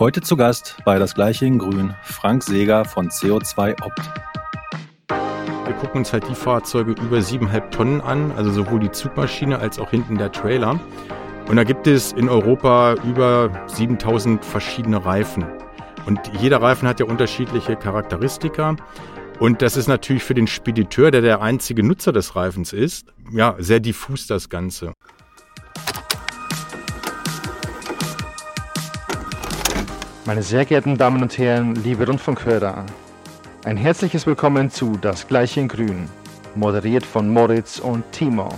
Heute zu Gast bei Das Gleiche in Grün Frank Seger von CO2 Opt. Wir gucken uns halt die Fahrzeuge über 7,5 Tonnen an, also sowohl die Zugmaschine als auch hinten der Trailer. Und da gibt es in Europa über 7000 verschiedene Reifen. Und jeder Reifen hat ja unterschiedliche Charakteristika. Und das ist natürlich für den Spediteur, der der einzige Nutzer des Reifens ist, ja, sehr diffus das Ganze. Meine sehr geehrten Damen und Herren, liebe Rundfunkhörer, ein herzliches Willkommen zu Das Gleiche in Grün, moderiert von Moritz und Timo.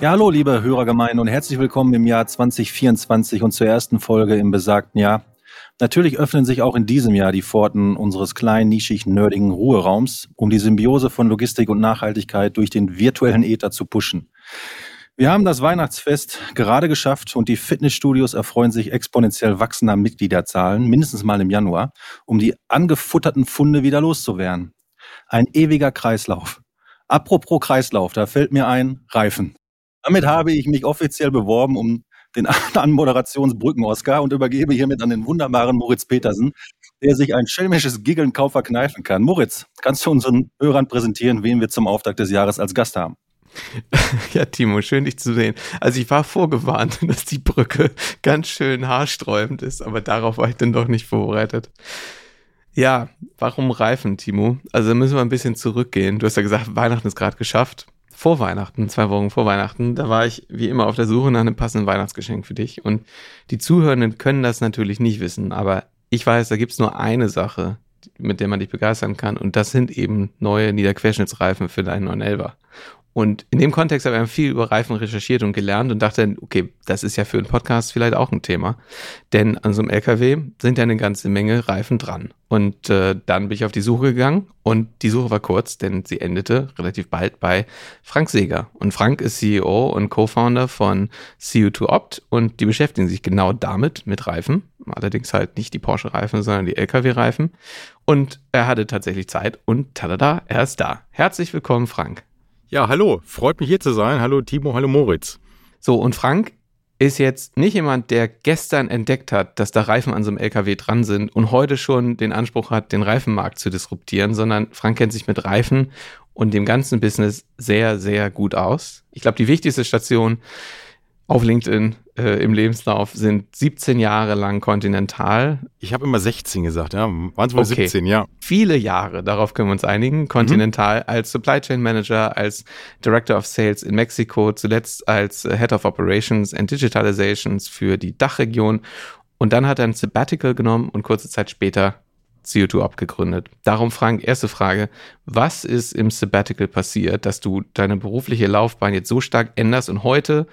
Ja, hallo, liebe Hörergemeinde und herzlich willkommen im Jahr 2024 und zur ersten Folge im besagten Jahr. Natürlich öffnen sich auch in diesem Jahr die Pforten unseres kleinen, nischig, nerdigen Ruheraums, um die Symbiose von Logistik und Nachhaltigkeit durch den virtuellen Äther zu pushen. Wir haben das Weihnachtsfest gerade geschafft und die Fitnessstudios erfreuen sich exponentiell wachsender Mitgliederzahlen, mindestens mal im Januar, um die angefutterten Funde wieder loszuwerden. Ein ewiger Kreislauf. Apropos Kreislauf, da fällt mir ein, Reifen. Damit habe ich mich offiziell beworben um den Anmoderationsbrücken-Oscar und übergebe hiermit an den wunderbaren Moritz Petersen, der sich ein schelmisches Giggeln kaum verkneifen kann. Moritz, kannst du unseren Hörern präsentieren, wen wir zum Auftakt des Jahres als Gast haben? Ja, Timo, schön dich zu sehen. Also ich war vorgewarnt, dass die Brücke ganz schön haarsträubend ist, aber darauf war ich dann doch nicht vorbereitet. Ja, warum Reifen, Timo? Also müssen wir ein bisschen zurückgehen. Du hast ja gesagt, Weihnachten ist gerade geschafft. Vor Weihnachten, zwei Wochen vor Weihnachten, da war ich wie immer auf der Suche nach einem passenden Weihnachtsgeschenk für dich. Und die Zuhörenden können das natürlich nicht wissen, aber ich weiß, da gibt es nur eine Sache, mit der man dich begeistern kann. Und das sind eben neue Niederquerschnittsreifen für deinen 911er. Und in dem Kontext habe ich viel über Reifen recherchiert und gelernt und dachte, okay, das ist ja für einen Podcast vielleicht auch ein Thema. Denn an so einem LKW sind ja eine ganze Menge Reifen dran. Und äh, dann bin ich auf die Suche gegangen und die Suche war kurz, denn sie endete relativ bald bei Frank Seger. Und Frank ist CEO und Co-Founder von CO2 Opt und die beschäftigen sich genau damit, mit Reifen. Allerdings halt nicht die Porsche-Reifen, sondern die LKW-Reifen. Und er hatte tatsächlich Zeit und tada, er ist da. Herzlich willkommen, Frank. Ja, hallo, freut mich hier zu sein. Hallo Timo, hallo Moritz. So, und Frank ist jetzt nicht jemand, der gestern entdeckt hat, dass da Reifen an so einem LKW dran sind und heute schon den Anspruch hat, den Reifenmarkt zu disruptieren, sondern Frank kennt sich mit Reifen und dem ganzen Business sehr, sehr gut aus. Ich glaube, die wichtigste Station auf LinkedIn äh, im Lebenslauf sind 17 Jahre lang Continental. Ich habe immer 16 gesagt, ja. Waren es wohl okay. 17, ja. Viele Jahre, darauf können wir uns einigen. Continental mhm. als Supply Chain Manager, als Director of Sales in Mexiko, zuletzt als Head of Operations and Digitalizations für die Dachregion. Und dann hat er ein Sabbatical genommen und kurze Zeit später CO2 abgegründet. Darum, Frank, erste Frage. Was ist im Sabbatical passiert, dass du deine berufliche Laufbahn jetzt so stark änderst und heute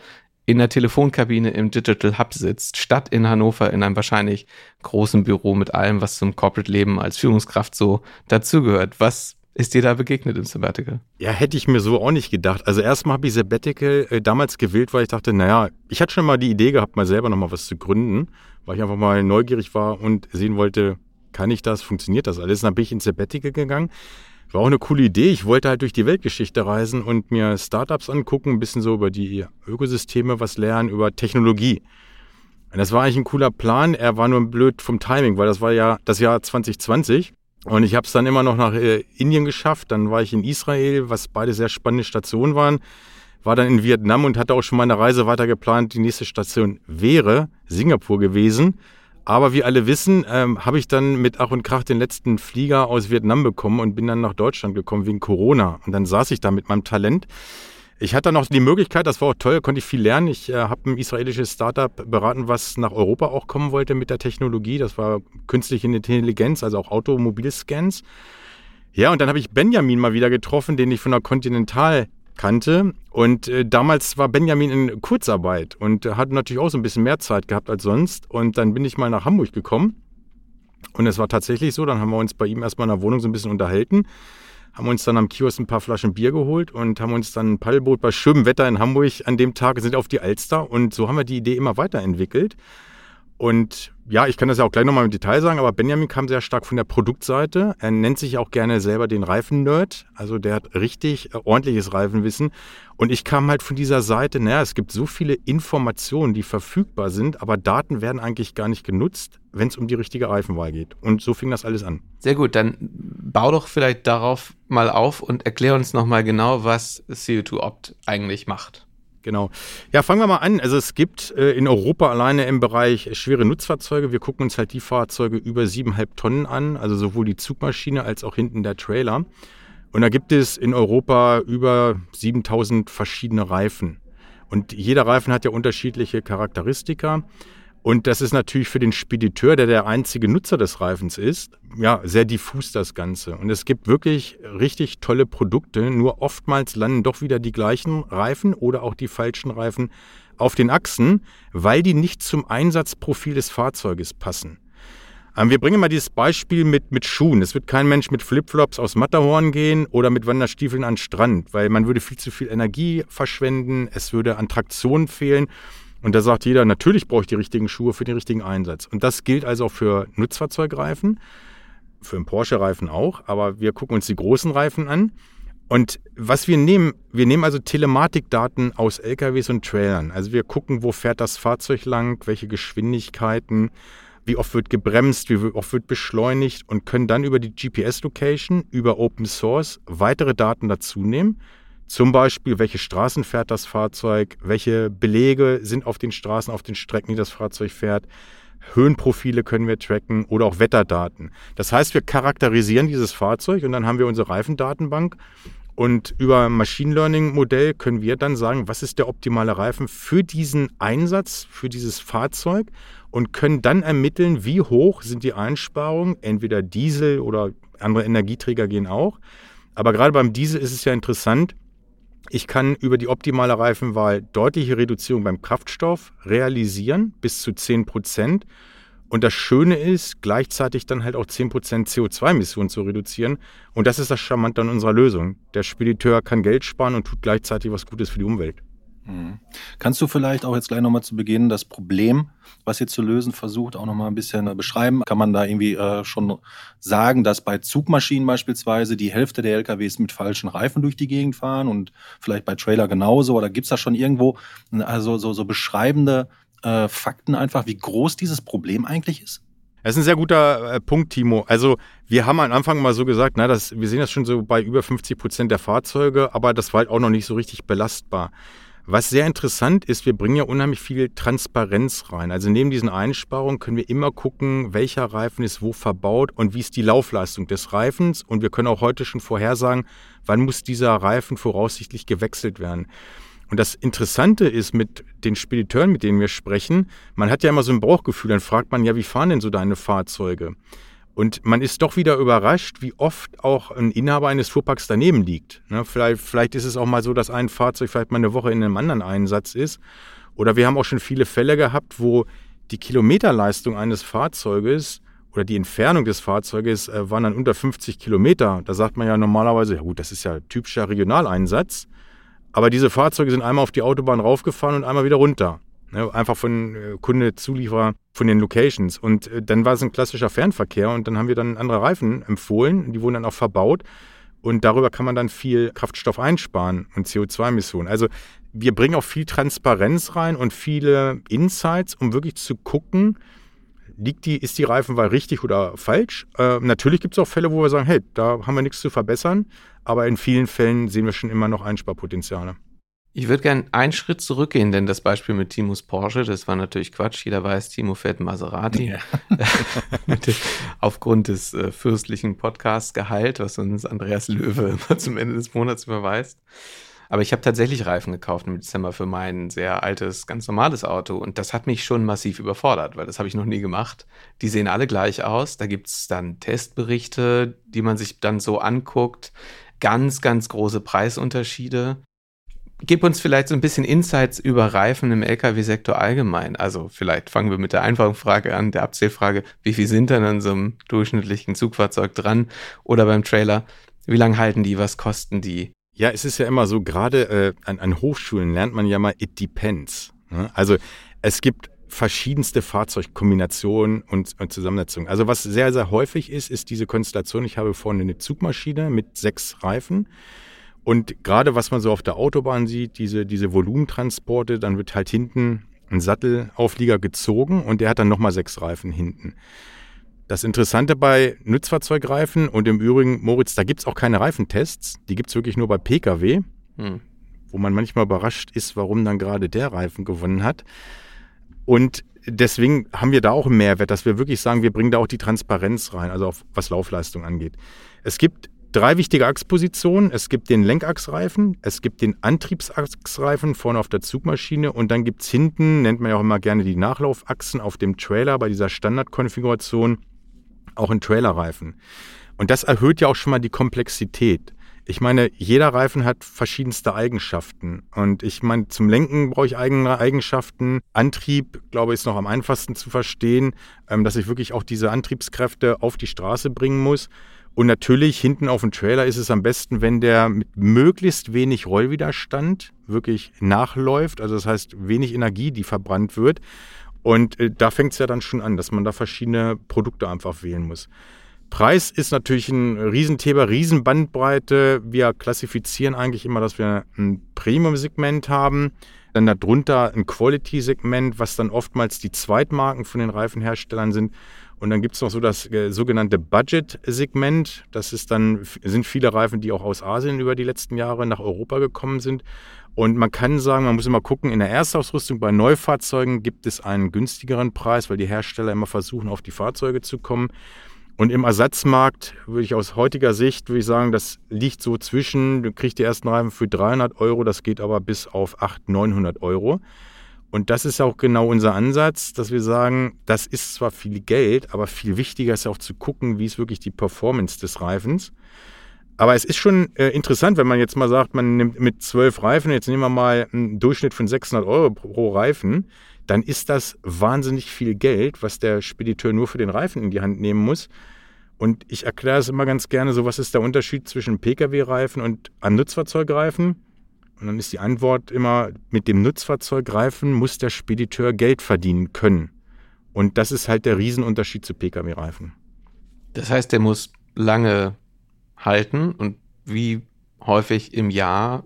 in der Telefonkabine im Digital Hub sitzt, statt in Hannover in einem wahrscheinlich großen Büro mit allem, was zum Corporate-Leben als Führungskraft so dazugehört. Was ist dir da begegnet im Sabbatical? Ja, hätte ich mir so auch nicht gedacht. Also erstmal habe ich Sabbatical äh, damals gewählt, weil ich dachte, naja, ich hatte schon mal die Idee gehabt, mal selber nochmal was zu gründen, weil ich einfach mal neugierig war und sehen wollte, kann ich das, funktioniert das alles? Und dann bin ich ins Sabbatical gegangen war auch eine coole Idee. Ich wollte halt durch die Weltgeschichte reisen und mir Startups angucken, ein bisschen so über die Ökosysteme was lernen, über Technologie. Und das war eigentlich ein cooler Plan. Er war nur blöd vom Timing, weil das war ja das Jahr 2020. Und ich habe es dann immer noch nach äh, Indien geschafft. Dann war ich in Israel, was beide sehr spannende Stationen waren. War dann in Vietnam und hatte auch schon meine Reise weiter geplant. Die nächste Station wäre Singapur gewesen. Aber wie alle wissen, ähm, habe ich dann mit Ach und Krach den letzten Flieger aus Vietnam bekommen und bin dann nach Deutschland gekommen wegen Corona. Und dann saß ich da mit meinem Talent. Ich hatte noch die Möglichkeit, das war auch toll, konnte ich viel lernen. Ich äh, habe ein israelisches Startup beraten, was nach Europa auch kommen wollte mit der Technologie. Das war künstliche Intelligenz, also auch Automobilscans. Ja, und dann habe ich Benjamin mal wieder getroffen, den ich von der Continental kannte. Und äh, damals war Benjamin in Kurzarbeit und hat natürlich auch so ein bisschen mehr Zeit gehabt als sonst. Und dann bin ich mal nach Hamburg gekommen. Und es war tatsächlich so, dann haben wir uns bei ihm erstmal in der Wohnung so ein bisschen unterhalten, haben uns dann am Kiosk ein paar Flaschen Bier geholt und haben uns dann ein Paddelboot bei schönem Wetter in Hamburg an dem Tag sind auf die Alster. Und so haben wir die Idee immer weiterentwickelt. Und ja, ich kann das ja auch gleich nochmal im Detail sagen, aber Benjamin kam sehr stark von der Produktseite. Er nennt sich auch gerne selber den Reifen-Nerd. Also der hat richtig äh, ordentliches Reifenwissen. Und ich kam halt von dieser Seite, naja, es gibt so viele Informationen, die verfügbar sind, aber Daten werden eigentlich gar nicht genutzt, wenn es um die richtige Reifenwahl geht. Und so fing das alles an. Sehr gut, dann bau doch vielleicht darauf mal auf und erklär uns nochmal genau, was CO2-Opt eigentlich macht. Genau. Ja, fangen wir mal an. Also es gibt äh, in Europa alleine im Bereich schwere Nutzfahrzeuge, wir gucken uns halt die Fahrzeuge über siebeneinhalb Tonnen an, also sowohl die Zugmaschine als auch hinten der Trailer. Und da gibt es in Europa über 7000 verschiedene Reifen. Und jeder Reifen hat ja unterschiedliche Charakteristika. Und das ist natürlich für den Spediteur, der der einzige Nutzer des Reifens ist, ja, sehr diffus das Ganze. Und es gibt wirklich richtig tolle Produkte, nur oftmals landen doch wieder die gleichen Reifen oder auch die falschen Reifen auf den Achsen, weil die nicht zum Einsatzprofil des Fahrzeuges passen. Ähm, wir bringen mal dieses Beispiel mit, mit Schuhen. Es wird kein Mensch mit Flipflops aus Matterhorn gehen oder mit Wanderstiefeln an den Strand, weil man würde viel zu viel Energie verschwenden, es würde an Traktion fehlen. Und da sagt jeder, natürlich brauche ich die richtigen Schuhe für den richtigen Einsatz. Und das gilt also auch für Nutzfahrzeugreifen, für einen Porsche-Reifen auch, aber wir gucken uns die großen Reifen an. Und was wir nehmen, wir nehmen also Telematikdaten aus LKWs und Trailern. Also wir gucken, wo fährt das Fahrzeug lang, welche Geschwindigkeiten, wie oft wird gebremst, wie oft wird beschleunigt und können dann über die GPS-Location, über Open Source weitere Daten dazu nehmen zum Beispiel, welche Straßen fährt das Fahrzeug, welche Belege sind auf den Straßen, auf den Strecken, die das Fahrzeug fährt. Höhenprofile können wir tracken oder auch Wetterdaten. Das heißt, wir charakterisieren dieses Fahrzeug und dann haben wir unsere Reifendatenbank und über Machine Learning Modell können wir dann sagen, was ist der optimale Reifen für diesen Einsatz, für dieses Fahrzeug und können dann ermitteln, wie hoch sind die Einsparungen, entweder Diesel oder andere Energieträger gehen auch. Aber gerade beim Diesel ist es ja interessant, ich kann über die optimale Reifenwahl deutliche Reduzierung beim Kraftstoff realisieren, bis zu 10 Prozent. Und das Schöne ist, gleichzeitig dann halt auch 10% CO2-Emissionen zu reduzieren. Und das ist das Charmante an unserer Lösung. Der Spediteur kann Geld sparen und tut gleichzeitig was Gutes für die Umwelt. Mhm. Kannst du vielleicht auch jetzt gleich nochmal zu Beginn das Problem, was ihr zu lösen versucht, auch nochmal ein bisschen äh, beschreiben? Kann man da irgendwie äh, schon sagen, dass bei Zugmaschinen beispielsweise die Hälfte der LKWs mit falschen Reifen durch die Gegend fahren und vielleicht bei Trailer genauso? Oder gibt es da schon irgendwo also so, so beschreibende äh, Fakten einfach, wie groß dieses Problem eigentlich ist? Das ist ein sehr guter äh, Punkt, Timo. Also wir haben am Anfang mal so gesagt, na, das, wir sehen das schon so bei über 50 Prozent der Fahrzeuge, aber das war halt auch noch nicht so richtig belastbar. Was sehr interessant ist, wir bringen ja unheimlich viel Transparenz rein. Also neben diesen Einsparungen können wir immer gucken, welcher Reifen ist wo verbaut und wie ist die Laufleistung des Reifens. Und wir können auch heute schon vorhersagen, wann muss dieser Reifen voraussichtlich gewechselt werden. Und das Interessante ist mit den Spediteuren, mit denen wir sprechen, man hat ja immer so ein Bauchgefühl, dann fragt man ja, wie fahren denn so deine Fahrzeuge? Und man ist doch wieder überrascht, wie oft auch ein Inhaber eines Fuhrparks daneben liegt. Ne, vielleicht, vielleicht ist es auch mal so, dass ein Fahrzeug vielleicht mal eine Woche in einem anderen Einsatz ist. Oder wir haben auch schon viele Fälle gehabt, wo die Kilometerleistung eines Fahrzeuges oder die Entfernung des Fahrzeuges äh, waren dann unter 50 Kilometer. Da sagt man ja normalerweise, ja gut, das ist ja typischer Regionaleinsatz. Aber diese Fahrzeuge sind einmal auf die Autobahn raufgefahren und einmal wieder runter. Ne, einfach von äh, Kunde, Zulieferer, von den Locations. Und äh, dann war es ein klassischer Fernverkehr und dann haben wir dann andere Reifen empfohlen. Die wurden dann auch verbaut. Und darüber kann man dann viel Kraftstoff einsparen und CO2-Emissionen. Also wir bringen auch viel Transparenz rein und viele Insights, um wirklich zu gucken, liegt die, ist die Reifenwahl richtig oder falsch. Äh, natürlich gibt es auch Fälle, wo wir sagen, hey, da haben wir nichts zu verbessern. Aber in vielen Fällen sehen wir schon immer noch Einsparpotenziale. Ich würde gerne einen Schritt zurückgehen, denn das Beispiel mit Timos Porsche, das war natürlich Quatsch. Jeder weiß, Timo fährt Maserati. Ja. Aufgrund des äh, fürstlichen Podcast-Gehalt, was uns Andreas Löwe immer zum Ende des Monats überweist. Aber ich habe tatsächlich Reifen gekauft im Dezember für mein sehr altes, ganz normales Auto. Und das hat mich schon massiv überfordert, weil das habe ich noch nie gemacht. Die sehen alle gleich aus. Da gibt es dann Testberichte, die man sich dann so anguckt. Ganz, ganz große Preisunterschiede gib uns vielleicht so ein bisschen Insights über Reifen im Lkw-Sektor allgemein. Also vielleicht fangen wir mit der einfachen Frage an, der Abzählfrage, wie viel sind denn an so einem durchschnittlichen Zugfahrzeug dran oder beim Trailer? Wie lange halten die? Was kosten die? Ja, es ist ja immer so, gerade äh, an, an, Hochschulen lernt man ja mal, it depends. Ne? Also es gibt verschiedenste Fahrzeugkombinationen und, und Zusammensetzungen. Also was sehr, sehr häufig ist, ist diese Konstellation, ich habe vorne eine Zugmaschine mit sechs Reifen und gerade was man so auf der Autobahn sieht, diese, diese Volumentransporte, dann wird halt hinten ein Sattelauflieger gezogen und der hat dann nochmal sechs Reifen hinten. Das Interessante bei Nutzfahrzeugreifen und im Übrigen, Moritz, da gibt es auch keine Reifentests, die gibt es wirklich nur bei Pkw, hm. wo man manchmal überrascht ist, warum dann gerade der Reifen gewonnen hat. Und deswegen haben wir da auch einen Mehrwert, dass wir wirklich sagen, wir bringen da auch die Transparenz rein, also auch was Laufleistung angeht. Es gibt drei wichtige Achspositionen. Es gibt den Lenkachsreifen, es gibt den Antriebsachsreifen vorne auf der Zugmaschine und dann gibt es hinten, nennt man ja auch immer gerne die Nachlaufachsen auf dem Trailer bei dieser Standardkonfiguration, auch einen Trailerreifen. Und das erhöht ja auch schon mal die Komplexität. Ich meine, jeder Reifen hat verschiedenste Eigenschaften. Und ich meine, zum Lenken brauche ich eigene Eigenschaften. Antrieb, glaube ich, ist noch am einfachsten zu verstehen, ähm, dass ich wirklich auch diese Antriebskräfte auf die Straße bringen muss. Und natürlich hinten auf dem Trailer ist es am besten, wenn der mit möglichst wenig Rollwiderstand wirklich nachläuft. Also das heißt, wenig Energie, die verbrannt wird. Und äh, da fängt es ja dann schon an, dass man da verschiedene Produkte einfach wählen muss. Preis ist natürlich ein Riesenthema, Riesenbandbreite. Wir klassifizieren eigentlich immer, dass wir ein Premium-Segment haben, dann darunter ein Quality-Segment, was dann oftmals die Zweitmarken von den Reifenherstellern sind. Und dann gibt es noch so das äh, sogenannte Budget-Segment. Das ist dann, sind viele Reifen, die auch aus Asien über die letzten Jahre nach Europa gekommen sind. Und man kann sagen, man muss immer gucken, in der Erstausrüstung bei Neufahrzeugen gibt es einen günstigeren Preis, weil die Hersteller immer versuchen, auf die Fahrzeuge zu kommen. Und im Ersatzmarkt würde ich aus heutiger Sicht, würde ich sagen, das liegt so zwischen, du kriegst die ersten Reifen für 300 Euro, das geht aber bis auf 800, 900 Euro. Und das ist auch genau unser Ansatz, dass wir sagen, das ist zwar viel Geld, aber viel wichtiger ist auch zu gucken, wie ist wirklich die Performance des Reifens. Aber es ist schon äh, interessant, wenn man jetzt mal sagt, man nimmt mit zwölf Reifen, jetzt nehmen wir mal einen Durchschnitt von 600 Euro pro Reifen, dann ist das wahnsinnig viel Geld, was der Spediteur nur für den Reifen in die Hand nehmen muss. Und ich erkläre es immer ganz gerne so, was ist der Unterschied zwischen Pkw-Reifen und einem Nutzfahrzeugreifen? Und dann ist die Antwort immer, mit dem Nutzfahrzeugreifen muss der Spediteur Geld verdienen können. Und das ist halt der Riesenunterschied zu Pkw-Reifen. Das heißt, der muss lange halten und wie häufig im Jahr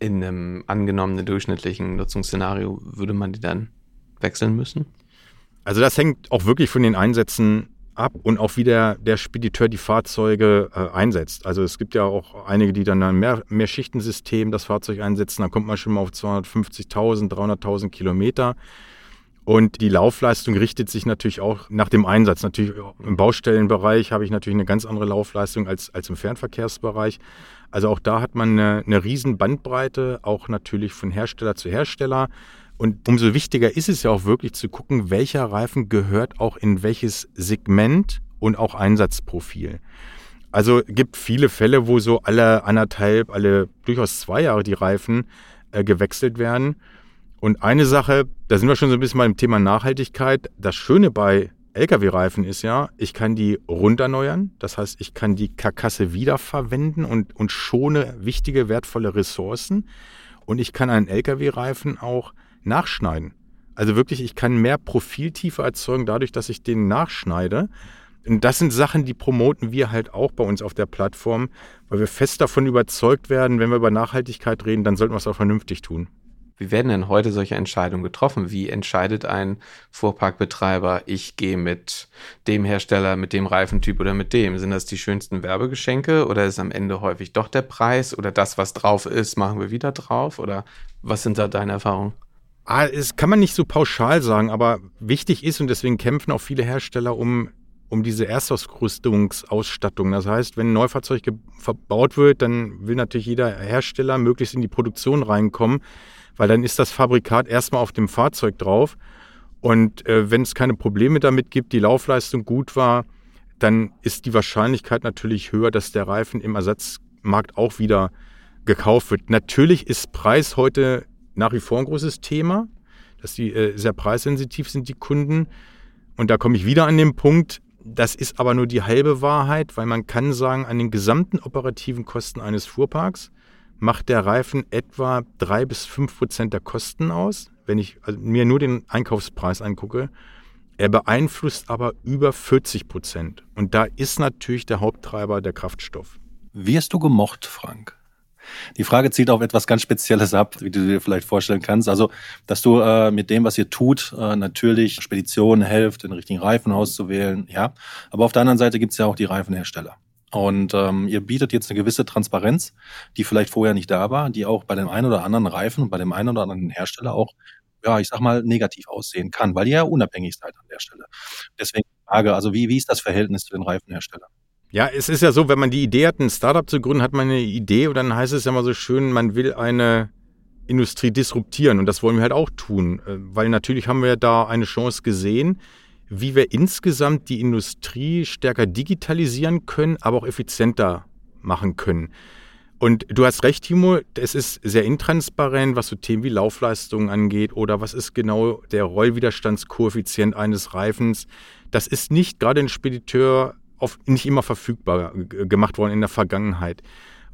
in einem angenommenen durchschnittlichen Nutzungsszenario würde man die dann wechseln müssen? Also das hängt auch wirklich von den Einsätzen ab und auch wie der, der Spediteur die Fahrzeuge äh, einsetzt. Also es gibt ja auch einige, die dann ein mehr, mehr Schichtensystem das Fahrzeug einsetzen. Dann kommt man schon mal auf 250.000, 300.000 Kilometer. Und die Laufleistung richtet sich natürlich auch nach dem Einsatz. Natürlich im Baustellenbereich habe ich natürlich eine ganz andere Laufleistung als, als im Fernverkehrsbereich. Also auch da hat man eine, eine riesen Bandbreite, auch natürlich von Hersteller zu Hersteller. Und umso wichtiger ist es ja auch wirklich zu gucken, welcher Reifen gehört auch in welches Segment und auch Einsatzprofil. Also gibt viele Fälle, wo so alle anderthalb, alle durchaus zwei Jahre die Reifen äh, gewechselt werden. Und eine Sache, da sind wir schon so ein bisschen mal im Thema Nachhaltigkeit. Das Schöne bei Lkw-Reifen ist ja, ich kann die runterneuern. Das heißt, ich kann die Karkasse wiederverwenden und, und schone wichtige, wertvolle Ressourcen. Und ich kann einen Lkw-Reifen auch nachschneiden. Also wirklich, ich kann mehr Profiltiefe erzeugen dadurch, dass ich den nachschneide. Und das sind Sachen, die promoten wir halt auch bei uns auf der Plattform, weil wir fest davon überzeugt werden, wenn wir über Nachhaltigkeit reden, dann sollten wir es auch vernünftig tun. Wie werden denn heute solche Entscheidungen getroffen? Wie entscheidet ein Fuhrparkbetreiber, ich gehe mit dem Hersteller, mit dem Reifentyp oder mit dem? Sind das die schönsten Werbegeschenke oder ist am Ende häufig doch der Preis oder das, was drauf ist, machen wir wieder drauf? Oder was sind da deine Erfahrungen? Ah, das kann man nicht so pauschal sagen, aber wichtig ist und deswegen kämpfen auch viele Hersteller um, um diese Erstausrüstungsausstattung. Das heißt, wenn ein Neufahrzeug verbaut wird, dann will natürlich jeder Hersteller möglichst in die Produktion reinkommen, weil dann ist das Fabrikat erstmal auf dem Fahrzeug drauf. Und äh, wenn es keine Probleme damit gibt, die Laufleistung gut war, dann ist die Wahrscheinlichkeit natürlich höher, dass der Reifen im Ersatzmarkt auch wieder gekauft wird. Natürlich ist Preis heute nach wie vor ein großes Thema, dass die äh, sehr preissensitiv sind, die Kunden. Und da komme ich wieder an den Punkt, das ist aber nur die halbe Wahrheit, weil man kann sagen, an den gesamten operativen Kosten eines Fuhrparks macht der Reifen etwa drei bis fünf Prozent der Kosten aus. wenn ich also mir nur den Einkaufspreis angucke. Er beeinflusst aber über 40 Prozent. Und da ist natürlich der Haupttreiber der Kraftstoff. Wirst du gemocht, Frank? Die Frage zielt auf etwas ganz Spezielles ab, wie du dir vielleicht vorstellen kannst. Also, dass du äh, mit dem, was ihr tut, äh, natürlich Speditionen helft, den richtigen Reifen auszuwählen, ja. Aber auf der anderen Seite gibt es ja auch die Reifenhersteller. Und ähm, ihr bietet jetzt eine gewisse Transparenz, die vielleicht vorher nicht da war, die auch bei dem einen oder anderen Reifen bei dem einen oder anderen Hersteller auch, ja, ich sag mal, negativ aussehen kann, weil ihr ja unabhängig seid an der Stelle. Deswegen Frage, also wie, wie ist das Verhältnis zu den Reifenherstellern? Ja, es ist ja so, wenn man die Idee hat, ein Startup zu gründen, hat man eine Idee und dann heißt es ja immer so schön, man will eine Industrie disruptieren und das wollen wir halt auch tun, äh, weil natürlich haben wir da eine Chance gesehen, wie wir insgesamt die Industrie stärker digitalisieren können, aber auch effizienter machen können. Und du hast recht, Timo, es ist sehr intransparent, was so Themen wie Laufleistungen angeht oder was ist genau der Rollwiderstandskoeffizient eines Reifens. Das ist nicht gerade ein Spediteur oft nicht immer verfügbar gemacht worden in der Vergangenheit.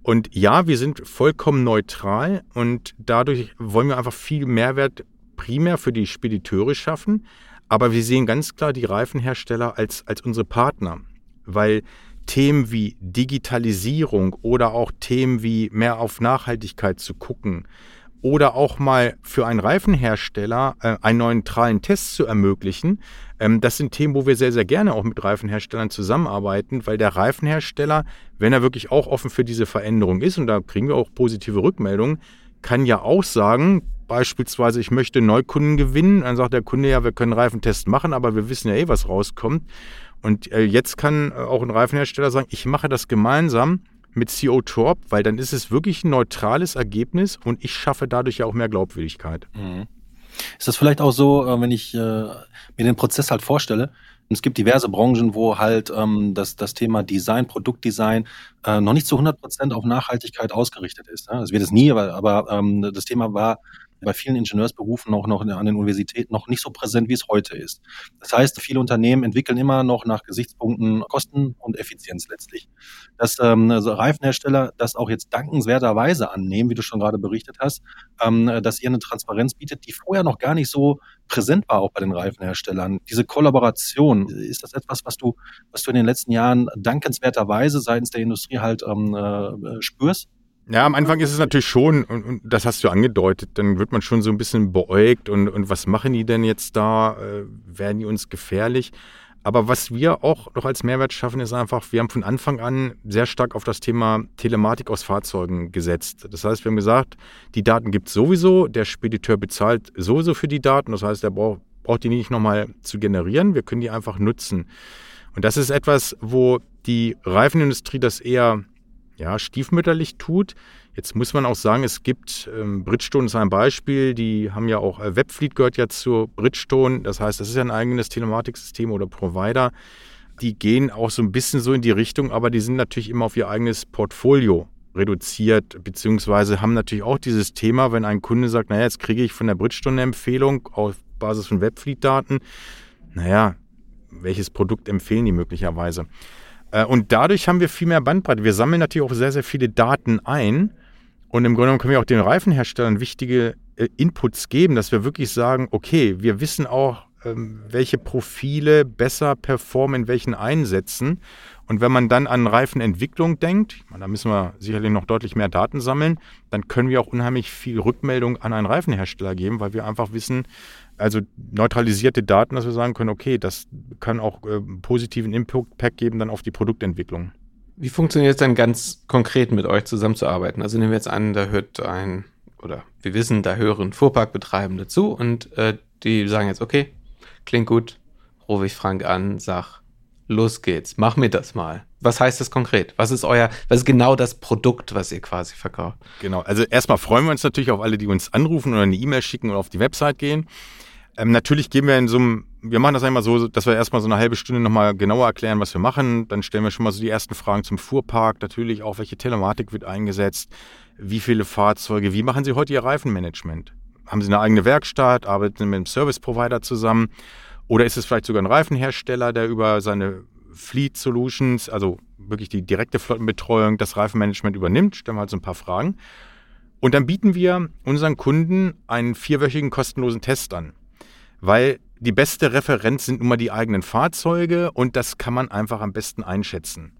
Und ja, wir sind vollkommen neutral und dadurch wollen wir einfach viel Mehrwert primär für die Spediteure schaffen. Aber wir sehen ganz klar die Reifenhersteller als, als unsere Partner, weil Themen wie Digitalisierung oder auch Themen wie mehr auf Nachhaltigkeit zu gucken oder auch mal für einen Reifenhersteller äh, einen neutralen Test zu ermöglichen, ähm, das sind Themen, wo wir sehr, sehr gerne auch mit Reifenherstellern zusammenarbeiten, weil der Reifenhersteller, wenn er wirklich auch offen für diese Veränderung ist, und da kriegen wir auch positive Rückmeldungen, kann ja auch sagen, beispielsweise, ich möchte Neukunden gewinnen, dann sagt der Kunde ja, wir können Reifentest machen, aber wir wissen ja eh, was rauskommt. Und äh, jetzt kann äh, auch ein Reifenhersteller sagen, ich mache das gemeinsam mit CO2, weil dann ist es wirklich ein neutrales Ergebnis und ich schaffe dadurch ja auch mehr Glaubwürdigkeit. Mhm. Ist das vielleicht auch so, äh, wenn ich äh, mir den Prozess halt vorstelle, es gibt diverse Branchen, wo halt ähm, das, das Thema Design, Produktdesign äh, noch nicht zu 100 Prozent auf Nachhaltigkeit ausgerichtet ist. Ne? Das wird es nie, aber, aber ähm, das Thema war bei vielen Ingenieursberufen auch noch an den Universitäten noch nicht so präsent, wie es heute ist. Das heißt, viele Unternehmen entwickeln immer noch nach Gesichtspunkten Kosten und Effizienz letztlich. Dass ähm, also Reifenhersteller das auch jetzt dankenswerterweise annehmen, wie du schon gerade berichtet hast, ähm, dass ihr eine Transparenz bietet, die vorher noch gar nicht so präsent war, auch bei den Reifenherstellern. Diese Kollaboration, ist das etwas, was du, was du in den letzten Jahren dankenswerterweise seitens der Industrie halt ähm, äh, spürst? Ja, am Anfang ist es natürlich schon, und, und, das hast du angedeutet, dann wird man schon so ein bisschen beäugt und, und was machen die denn jetzt da? Äh, werden die uns gefährlich? Aber was wir auch noch als Mehrwert schaffen, ist einfach, wir haben von Anfang an sehr stark auf das Thema Telematik aus Fahrzeugen gesetzt. Das heißt, wir haben gesagt, die Daten gibt es sowieso, der Spediteur bezahlt sowieso für die Daten. Das heißt, er braucht, braucht die nicht nochmal zu generieren, wir können die einfach nutzen. Und das ist etwas, wo die Reifenindustrie das eher ja, stiefmütterlich tut. Jetzt muss man auch sagen, es gibt, ähm, Bridgestone ist ein Beispiel, die haben ja auch, äh, Webfleet gehört ja zu Bridgestone, das heißt, das ist ja ein eigenes Telematiksystem oder Provider. Die gehen auch so ein bisschen so in die Richtung, aber die sind natürlich immer auf ihr eigenes Portfolio reduziert, beziehungsweise haben natürlich auch dieses Thema, wenn ein Kunde sagt, naja, jetzt kriege ich von der Bridgestone eine Empfehlung auf Basis von Webfleet-Daten, naja, welches Produkt empfehlen die möglicherweise? Äh, und dadurch haben wir viel mehr Bandbreite. Wir sammeln natürlich auch sehr, sehr viele Daten ein. Und im Grunde genommen können wir auch den Reifenherstellern wichtige äh, Inputs geben, dass wir wirklich sagen, okay, wir wissen auch, ähm, welche Profile besser performen in welchen Einsätzen. Und wenn man dann an Reifenentwicklung denkt, da müssen wir sicherlich noch deutlich mehr Daten sammeln, dann können wir auch unheimlich viel Rückmeldung an einen Reifenhersteller geben, weil wir einfach wissen, also neutralisierte Daten, dass wir sagen können, okay, das kann auch äh, positiven Impact geben dann auf die Produktentwicklung. Wie funktioniert es dann ganz konkret mit euch zusammenzuarbeiten? Also nehmen wir jetzt an, da hört ein, oder wir wissen, da hören Fuhrparkbetreibende zu und äh, die sagen jetzt, okay, klingt gut, rufe ich Frank an, sag, los geht's, mach mir das mal. Was heißt das konkret? Was ist euer, was ist genau das Produkt, was ihr quasi verkauft? Genau, also erstmal freuen wir uns natürlich auf alle, die uns anrufen oder eine E-Mail schicken oder auf die Website gehen. Ähm, natürlich gehen wir in so einem, wir machen das einmal so, dass wir erstmal so eine halbe Stunde nochmal genauer erklären, was wir machen. Dann stellen wir schon mal so die ersten Fragen zum Fuhrpark, natürlich auch, welche Telematik wird eingesetzt, wie viele Fahrzeuge, wie machen Sie heute Ihr Reifenmanagement? Haben Sie eine eigene Werkstatt, arbeiten Sie mit einem Service-Provider zusammen? Oder ist es vielleicht sogar ein Reifenhersteller, der über seine Fleet Solutions, also wirklich die direkte Flottenbetreuung, das Reifenmanagement übernimmt? Stellen wir halt so ein paar Fragen. Und dann bieten wir unseren Kunden einen vierwöchigen kostenlosen Test an. Weil die beste Referenz sind immer die eigenen Fahrzeuge und das kann man einfach am besten einschätzen.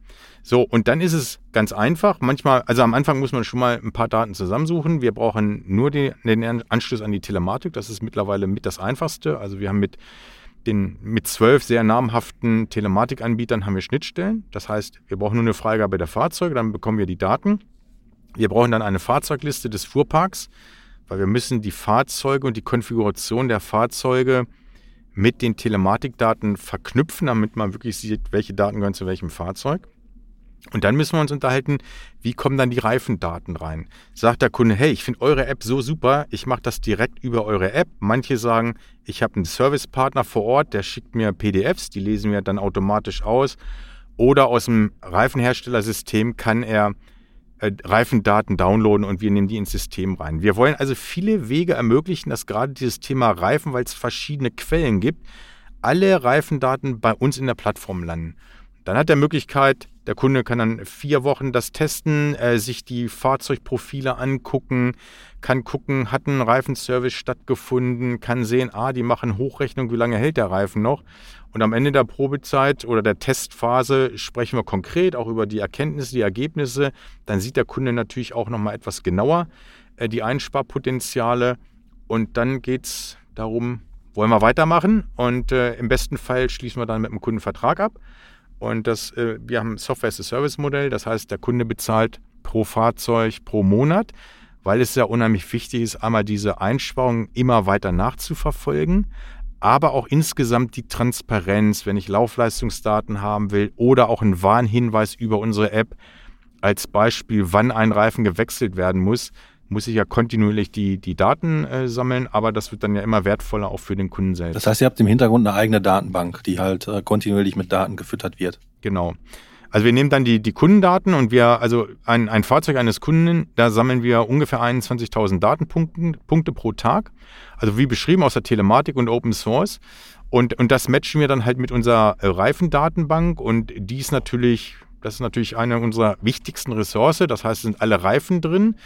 So, und dann ist es ganz einfach. Manchmal, also am Anfang muss man schon mal ein paar Daten zusammensuchen. Wir brauchen nur den, den Anschluss an die Telematik. Das ist mittlerweile mit das einfachste. Also wir haben mit den, mit zwölf sehr namhaften Telematikanbietern haben wir Schnittstellen. Das heißt, wir brauchen nur eine Freigabe der Fahrzeuge, dann bekommen wir die Daten. Wir brauchen dann eine Fahrzeugliste des Fuhrparks, weil wir müssen die Fahrzeuge und die Konfiguration der Fahrzeuge mit den Telematikdaten verknüpfen, damit man wirklich sieht, welche Daten gehören zu welchem Fahrzeug. Und dann müssen wir uns unterhalten, wie kommen dann die Reifendaten rein? Sagt der Kunde, hey, ich finde eure App so super, ich mache das direkt über eure App. Manche sagen, ich habe einen Servicepartner vor Ort, der schickt mir PDFs, die lesen wir dann automatisch aus. Oder aus dem Reifenherstellersystem kann er Reifendaten downloaden und wir nehmen die ins System rein. Wir wollen also viele Wege ermöglichen, dass gerade dieses Thema Reifen, weil es verschiedene Quellen gibt, alle Reifendaten bei uns in der Plattform landen. Dann hat er Möglichkeit, der Kunde kann dann vier Wochen das testen, äh, sich die Fahrzeugprofile angucken, kann gucken, hat ein Reifenservice stattgefunden, kann sehen, ah, die machen Hochrechnung, wie lange hält der Reifen noch. Und am Ende der Probezeit oder der Testphase sprechen wir konkret auch über die Erkenntnisse, die Ergebnisse. Dann sieht der Kunde natürlich auch nochmal etwas genauer äh, die Einsparpotenziale. Und dann geht es darum, wollen wir weitermachen? Und äh, im besten Fall schließen wir dann mit dem Kunden Vertrag ab. Und das, äh, wir haben Software-as-a-Service-Modell, das heißt, der Kunde bezahlt pro Fahrzeug pro Monat, weil es ja unheimlich wichtig ist, einmal diese Einsparungen immer weiter nachzuverfolgen, aber auch insgesamt die Transparenz, wenn ich Laufleistungsdaten haben will oder auch einen Warnhinweis über unsere App als Beispiel, wann ein Reifen gewechselt werden muss, muss ich ja kontinuierlich die, die Daten äh, sammeln, aber das wird dann ja immer wertvoller auch für den Kunden selbst. Das heißt, ihr habt im Hintergrund eine eigene Datenbank, die halt äh, kontinuierlich mit Daten gefüttert wird. Genau. Also wir nehmen dann die, die Kundendaten und wir, also ein, ein Fahrzeug eines Kunden, da sammeln wir ungefähr 21.000 Datenpunkte Punkte pro Tag. Also wie beschrieben aus der Telematik und Open Source. Und, und das matchen wir dann halt mit unserer äh, Reifendatenbank und die ist natürlich, das ist natürlich eine unserer wichtigsten Ressourcen. Das heißt, es sind alle Reifen drin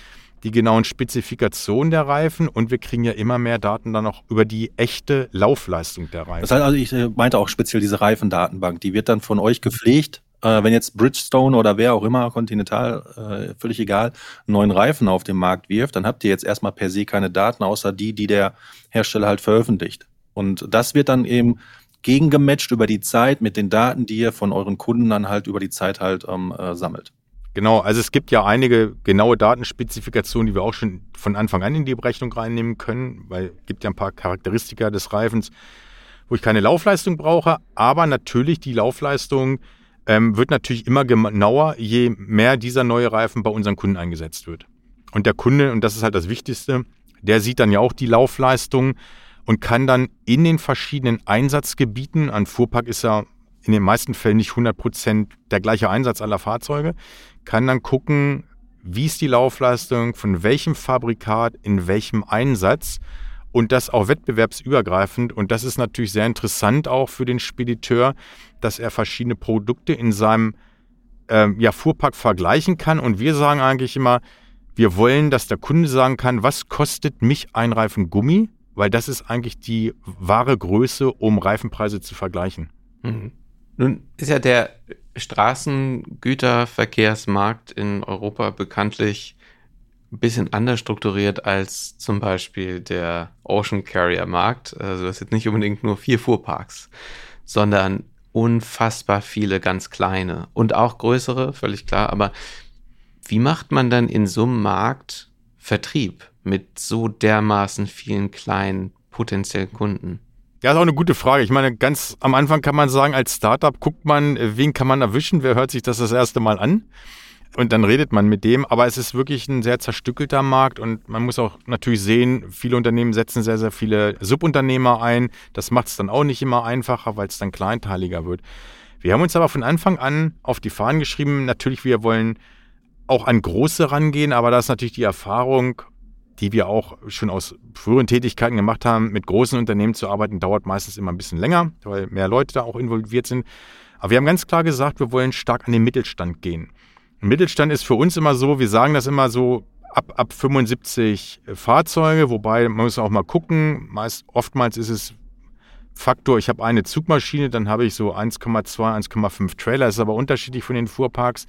die genauen Spezifikationen der Reifen und wir kriegen ja immer mehr Daten dann auch über die echte Laufleistung der Reifen. Das heißt also, ich äh, meinte auch speziell diese Reifendatenbank, die wird dann von euch gepflegt. Äh, wenn jetzt Bridgestone oder wer auch immer, Continental, äh, völlig egal, einen neuen Reifen auf den Markt wirft, dann habt ihr jetzt erstmal per se keine Daten, außer die, die der Hersteller halt veröffentlicht. Und das wird dann eben gegengematcht über die Zeit mit den Daten, die ihr von euren Kunden dann halt über die Zeit halt ähm, äh, sammelt. Genau, also es gibt ja einige genaue Datenspezifikationen, die wir auch schon von Anfang an in die Berechnung reinnehmen können, weil es gibt ja ein paar Charakteristika des Reifens, wo ich keine Laufleistung brauche, aber natürlich die Laufleistung ähm, wird natürlich immer genauer, je mehr dieser neue Reifen bei unseren Kunden eingesetzt wird. Und der Kunde, und das ist halt das Wichtigste, der sieht dann ja auch die Laufleistung und kann dann in den verschiedenen Einsatzgebieten, ein Fuhrpark ist ja in den meisten Fällen nicht 100% der gleiche Einsatz aller Fahrzeuge, kann dann gucken, wie ist die Laufleistung, von welchem Fabrikat, in welchem Einsatz und das auch wettbewerbsübergreifend. Und das ist natürlich sehr interessant auch für den Spediteur, dass er verschiedene Produkte in seinem äh, ja, Fuhrpark vergleichen kann. Und wir sagen eigentlich immer, wir wollen, dass der Kunde sagen kann, was kostet mich ein Reifen Gummi? Weil das ist eigentlich die wahre Größe, um Reifenpreise zu vergleichen. Mhm. Nun ist ja der Straßengüterverkehrsmarkt in Europa bekanntlich ein bisschen anders strukturiert als zum Beispiel der Ocean Carrier Markt. Also das sind nicht unbedingt nur vier Fuhrparks, sondern unfassbar viele ganz kleine und auch größere, völlig klar. Aber wie macht man dann in so einem Markt Vertrieb mit so dermaßen vielen kleinen potenziellen Kunden? Ja, ist auch eine gute Frage. Ich meine, ganz am Anfang kann man sagen, als Startup guckt man, wen kann man erwischen, wer hört sich das das erste Mal an. Und dann redet man mit dem. Aber es ist wirklich ein sehr zerstückelter Markt und man muss auch natürlich sehen, viele Unternehmen setzen sehr, sehr viele Subunternehmer ein. Das macht es dann auch nicht immer einfacher, weil es dann kleinteiliger wird. Wir haben uns aber von Anfang an auf die Fahnen geschrieben, natürlich, wir wollen auch an große rangehen, aber da ist natürlich die Erfahrung die wir auch schon aus früheren Tätigkeiten gemacht haben, mit großen Unternehmen zu arbeiten, dauert meistens immer ein bisschen länger, weil mehr Leute da auch involviert sind. Aber wir haben ganz klar gesagt, wir wollen stark an den Mittelstand gehen. Mittelstand ist für uns immer so, wir sagen das immer so, ab, ab 75 Fahrzeuge, wobei man muss auch mal gucken. Meist, oftmals ist es Faktor, ich habe eine Zugmaschine, dann habe ich so 1,2, 1,5 Trailer. Ist aber unterschiedlich von den Fuhrparks.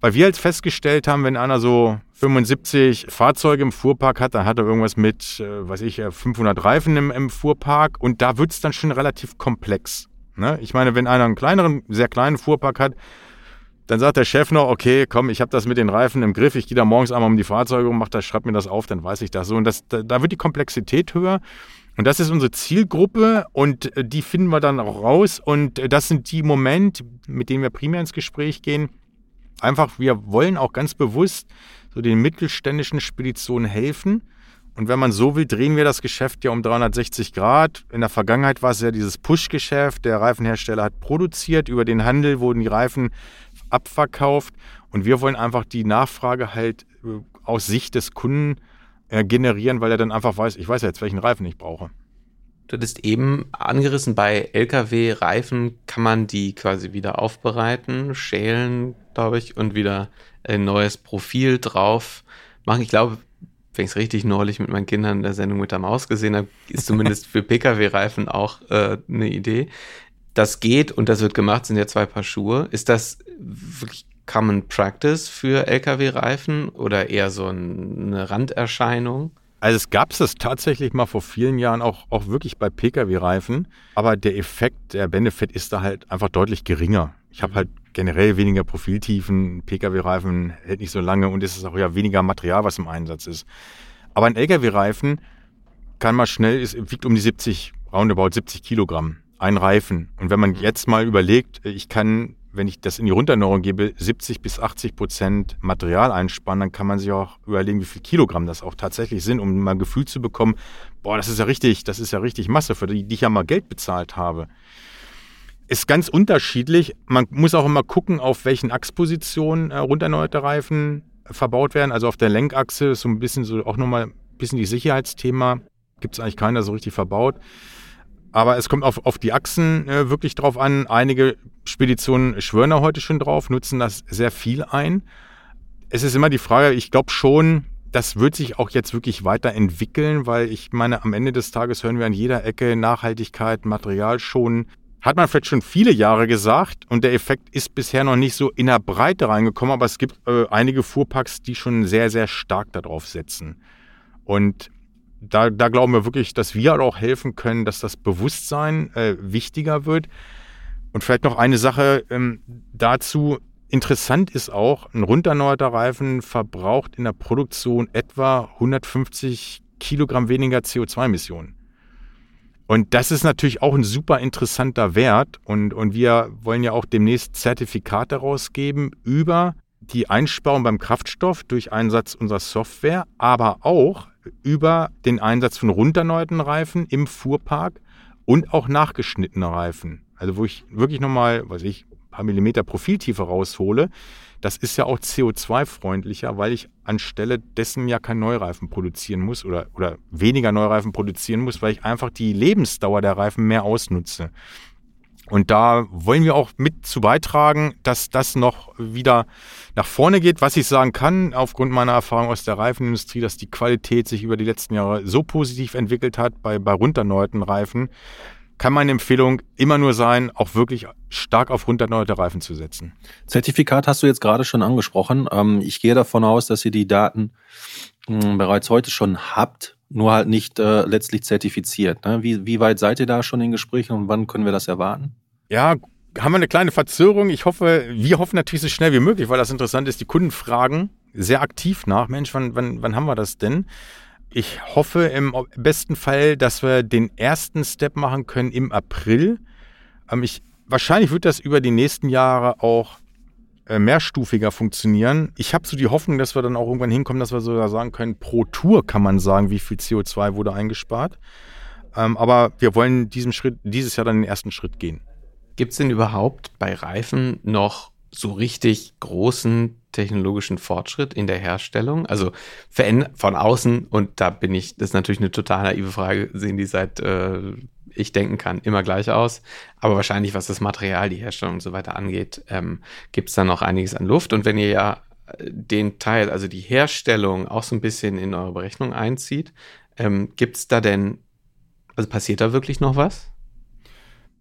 Weil wir jetzt festgestellt haben, wenn einer so 75 Fahrzeuge im Fuhrpark hat, dann hat er irgendwas mit, äh, weiß ich, 500 Reifen im, im Fuhrpark und da wird es dann schon relativ komplex. Ne? Ich meine, wenn einer einen kleineren, sehr kleinen Fuhrpark hat, dann sagt der Chef noch, okay, komm, ich habe das mit den Reifen im Griff, ich gehe da morgens einmal um die Fahrzeuge und mach das, schreib mir das auf, dann weiß ich das so. Und das, da, da wird die Komplexität höher. Und das ist unsere Zielgruppe und äh, die finden wir dann auch raus. Und äh, das sind die Momente, mit denen wir primär ins Gespräch gehen. Einfach, wir wollen auch ganz bewusst so den mittelständischen Speditionen helfen. Und wenn man so will, drehen wir das Geschäft ja um 360 Grad. In der Vergangenheit war es ja dieses Push-Geschäft. Der Reifenhersteller hat produziert, über den Handel wurden die Reifen abverkauft. Und wir wollen einfach die Nachfrage halt äh, aus Sicht des Kunden äh, generieren, weil er dann einfach weiß, ich weiß ja jetzt, welchen Reifen ich brauche. Du hattest eben angerissen, bei Lkw-Reifen kann man die quasi wieder aufbereiten, schälen, glaube ich, und wieder ein neues Profil drauf machen. Ich glaube, wenn ich es richtig neulich mit meinen Kindern in der Sendung mit der Maus gesehen habe, ist zumindest für Pkw-Reifen auch äh, eine Idee. Das geht und das wird gemacht, sind ja zwei Paar Schuhe. Ist das wirklich Common Practice für Lkw-Reifen oder eher so eine Randerscheinung? Also es gab es tatsächlich mal vor vielen Jahren auch, auch wirklich bei Pkw-Reifen, aber der Effekt, der Benefit ist da halt einfach deutlich geringer. Ich habe halt generell weniger Profiltiefen, Pkw-Reifen hält nicht so lange und es ist auch ja weniger Material, was im Einsatz ist. Aber ein Lkw-Reifen kann mal schnell, es wiegt um die 70, roundabout 70 Kilogramm, ein Reifen. Und wenn man jetzt mal überlegt, ich kann wenn ich das in die Runterneuerung gebe, 70 bis 80 Prozent Material einsparen, dann kann man sich auch überlegen, wie viel Kilogramm das auch tatsächlich sind, um mal ein Gefühl zu bekommen, boah, das ist ja richtig, das ist ja richtig Masse, für die, die ich ja mal Geld bezahlt habe. Ist ganz unterschiedlich. Man muss auch immer gucken, auf welchen Achspositionen äh, runterneuerte Reifen verbaut werden. Also auf der Lenkachse ist so ein bisschen so auch nochmal ein bisschen die Sicherheitsthema. Gibt es eigentlich keiner so richtig verbaut. Aber es kommt auf, auf die Achsen äh, wirklich drauf an. Einige Speditionen schwören da heute schon drauf, nutzen das sehr viel ein. Es ist immer die Frage, ich glaube schon, das wird sich auch jetzt wirklich weiterentwickeln, weil ich meine, am Ende des Tages hören wir an jeder Ecke Nachhaltigkeit, Material schon. Hat man vielleicht schon viele Jahre gesagt und der Effekt ist bisher noch nicht so in der Breite reingekommen, aber es gibt äh, einige Fuhrpacks, die schon sehr, sehr stark darauf setzen. Und da, da glauben wir wirklich, dass wir auch helfen können, dass das Bewusstsein äh, wichtiger wird. Und vielleicht noch eine Sache ähm, dazu. Interessant ist auch, ein runterneuerter Reifen verbraucht in der Produktion etwa 150 Kilogramm weniger CO2-Emissionen. Und das ist natürlich auch ein super interessanter Wert. Und, und wir wollen ja auch demnächst Zertifikate rausgeben über die Einsparung beim Kraftstoff durch Einsatz unserer Software, aber auch über den Einsatz von runterneuerten Reifen im Fuhrpark und auch nachgeschnittene Reifen. Also wo ich wirklich nochmal, weiß ich, ein paar Millimeter Profiltiefe raushole. Das ist ja auch CO2-freundlicher, weil ich anstelle dessen ja kein Neureifen produzieren muss oder, oder weniger Neureifen produzieren muss, weil ich einfach die Lebensdauer der Reifen mehr ausnutze. Und da wollen wir auch mit zu beitragen, dass das noch wieder nach vorne geht. Was ich sagen kann, aufgrund meiner Erfahrung aus der Reifenindustrie, dass die Qualität sich über die letzten Jahre so positiv entwickelt hat bei, bei runterneuten Reifen, kann meine Empfehlung immer nur sein, auch wirklich stark auf runterneute Reifen zu setzen. Zertifikat hast du jetzt gerade schon angesprochen. Ähm, ich gehe davon aus, dass ihr die Daten hm, bereits heute schon habt nur halt nicht äh, letztlich zertifiziert. Ne? Wie, wie weit seid ihr da schon in Gesprächen und wann können wir das erwarten? Ja, haben wir eine kleine Verzögerung. Ich hoffe, wir hoffen natürlich so schnell wie möglich, weil das interessant ist. Die Kunden fragen sehr aktiv nach, Mensch, wann, wann, wann haben wir das denn? Ich hoffe im besten Fall, dass wir den ersten Step machen können im April. Ähm, ich, wahrscheinlich wird das über die nächsten Jahre auch äh, mehrstufiger funktionieren. Ich habe so die Hoffnung, dass wir dann auch irgendwann hinkommen, dass wir sogar sagen können, pro Tour kann man sagen, wie viel CO2 wurde eingespart. Ähm, aber wir wollen diesem Schritt, dieses Jahr dann den ersten Schritt gehen. Gibt es denn überhaupt bei Reifen noch so richtig großen technologischen Fortschritt in der Herstellung? Also von außen, und da bin ich, das ist natürlich eine total naive Frage, sehen die seit äh, ich denken kann, immer gleich aus. Aber wahrscheinlich, was das Material, die Herstellung und so weiter angeht, ähm, gibt es da noch einiges an Luft. Und wenn ihr ja den Teil, also die Herstellung, auch so ein bisschen in eure Berechnung einzieht. Ähm, Gibt es da denn, also passiert da wirklich noch was?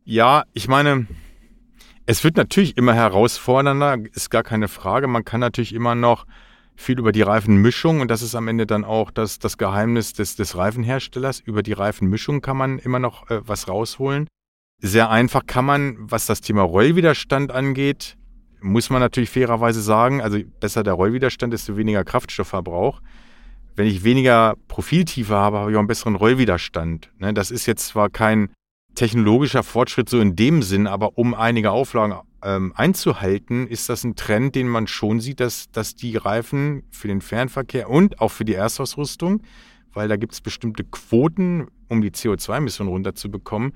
Ja, ich meine, es wird natürlich immer herausfordernder, ist gar keine Frage. Man kann natürlich immer noch viel über die Reifenmischung und das ist am Ende dann auch das, das Geheimnis des, des Reifenherstellers. Über die Reifenmischung kann man immer noch äh, was rausholen. Sehr einfach kann man, was das Thema Rollwiderstand angeht, muss man natürlich fairerweise sagen, also besser der Rollwiderstand, desto weniger Kraftstoffverbrauch. Wenn ich weniger Profiltiefe habe, habe ich auch einen besseren Rollwiderstand. Ne, das ist jetzt zwar kein technologischer Fortschritt so in dem Sinn, aber um einige Auflagen ähm, einzuhalten, ist das ein Trend, den man schon sieht, dass, dass die Reifen für den Fernverkehr und auch für die Erstausrüstung, weil da gibt es bestimmte Quoten, um die CO2-Emissionen runterzubekommen,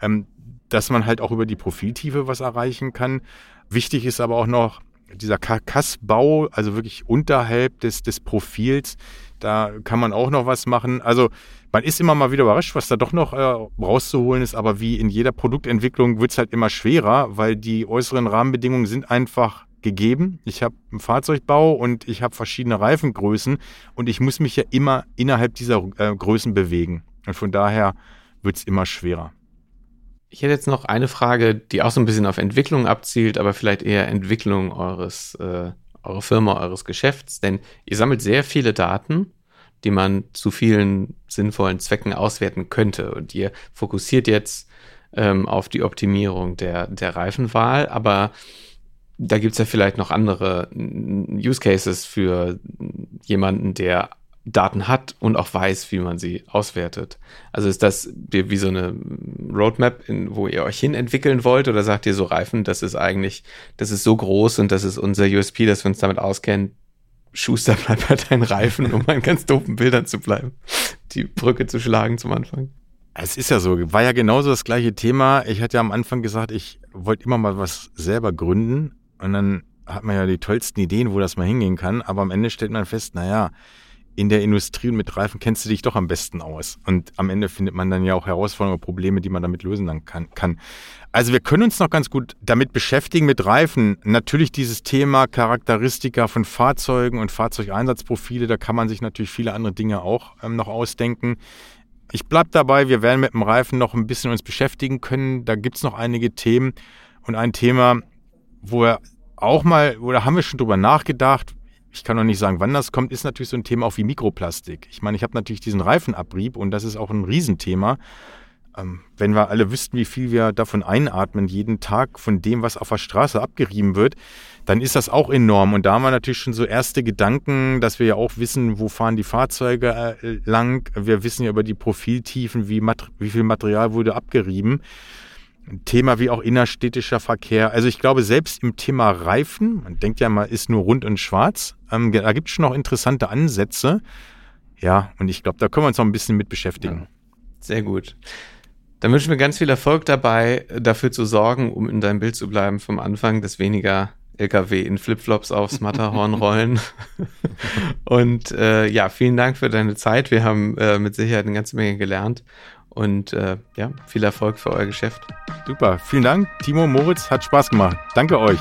ähm, dass man halt auch über die Profiltiefe was erreichen kann. Wichtig ist aber auch noch dieser Karkassbau, also wirklich unterhalb des, des Profils, da kann man auch noch was machen. Also man ist immer mal wieder überrascht, was da doch noch äh, rauszuholen ist, aber wie in jeder Produktentwicklung wird es halt immer schwerer, weil die äußeren Rahmenbedingungen sind einfach gegeben. Ich habe einen Fahrzeugbau und ich habe verschiedene Reifengrößen und ich muss mich ja immer innerhalb dieser äh, Größen bewegen. Und von daher wird es immer schwerer. Ich hätte jetzt noch eine Frage, die auch so ein bisschen auf Entwicklung abzielt, aber vielleicht eher Entwicklung eures, äh, eurer Firma, eures Geschäfts, denn ihr sammelt sehr viele Daten die man zu vielen sinnvollen Zwecken auswerten könnte. Und ihr fokussiert jetzt ähm, auf die Optimierung der, der Reifenwahl, aber da gibt es ja vielleicht noch andere Use Cases für jemanden, der Daten hat und auch weiß, wie man sie auswertet. Also ist das wie so eine Roadmap, in, wo ihr euch hin entwickeln wollt oder sagt ihr so Reifen, das ist eigentlich, das ist so groß und das ist unser USP, dass wir uns damit auskennen, Schuster, bleib bei deinen Reifen, um an ganz doofen Bildern zu bleiben. Die Brücke zu schlagen zum Anfang. Es ist ja so, war ja genauso das gleiche Thema. Ich hatte ja am Anfang gesagt, ich wollte immer mal was selber gründen. Und dann hat man ja die tollsten Ideen, wo das mal hingehen kann. Aber am Ende stellt man fest, naja, in der Industrie und mit Reifen kennst du dich doch am besten aus. Und am Ende findet man dann ja auch Herausforderungen, Probleme, die man damit lösen kann. Also wir können uns noch ganz gut damit beschäftigen mit Reifen. Natürlich dieses Thema Charakteristika von Fahrzeugen und Fahrzeugeinsatzprofile, da kann man sich natürlich viele andere Dinge auch ähm, noch ausdenken. Ich bleibe dabei, wir werden mit dem Reifen noch ein bisschen uns beschäftigen können. Da gibt es noch einige Themen. Und ein Thema, wo wir auch mal, oder haben wir schon drüber nachgedacht, ich kann noch nicht sagen, wann das kommt, ist natürlich so ein Thema auch wie Mikroplastik. Ich meine, ich habe natürlich diesen Reifenabrieb und das ist auch ein Riesenthema. Ähm, wenn wir alle wüssten, wie viel wir davon einatmen, jeden Tag von dem, was auf der Straße abgerieben wird, dann ist das auch enorm. Und da haben wir natürlich schon so erste Gedanken, dass wir ja auch wissen, wo fahren die Fahrzeuge äh, lang. Wir wissen ja über die Profiltiefen, wie, wie viel Material wurde abgerieben. Ein Thema wie auch innerstädtischer Verkehr. Also ich glaube, selbst im Thema Reifen, man denkt ja mal, ist nur rund und schwarz, ähm, da gibt es schon noch interessante Ansätze. Ja, und ich glaube, da können wir uns noch ein bisschen mit beschäftigen. Ja, sehr gut. Dann wünschen wir ganz viel Erfolg dabei, dafür zu sorgen, um in deinem Bild zu bleiben vom Anfang, dass weniger LKW in Flipflops aufs Matterhorn rollen. und äh, ja, vielen Dank für deine Zeit. Wir haben äh, mit Sicherheit eine ganze Menge gelernt und äh, ja, viel Erfolg für euer Geschäft. Super, vielen Dank. Timo, Moritz, hat Spaß gemacht. Danke euch.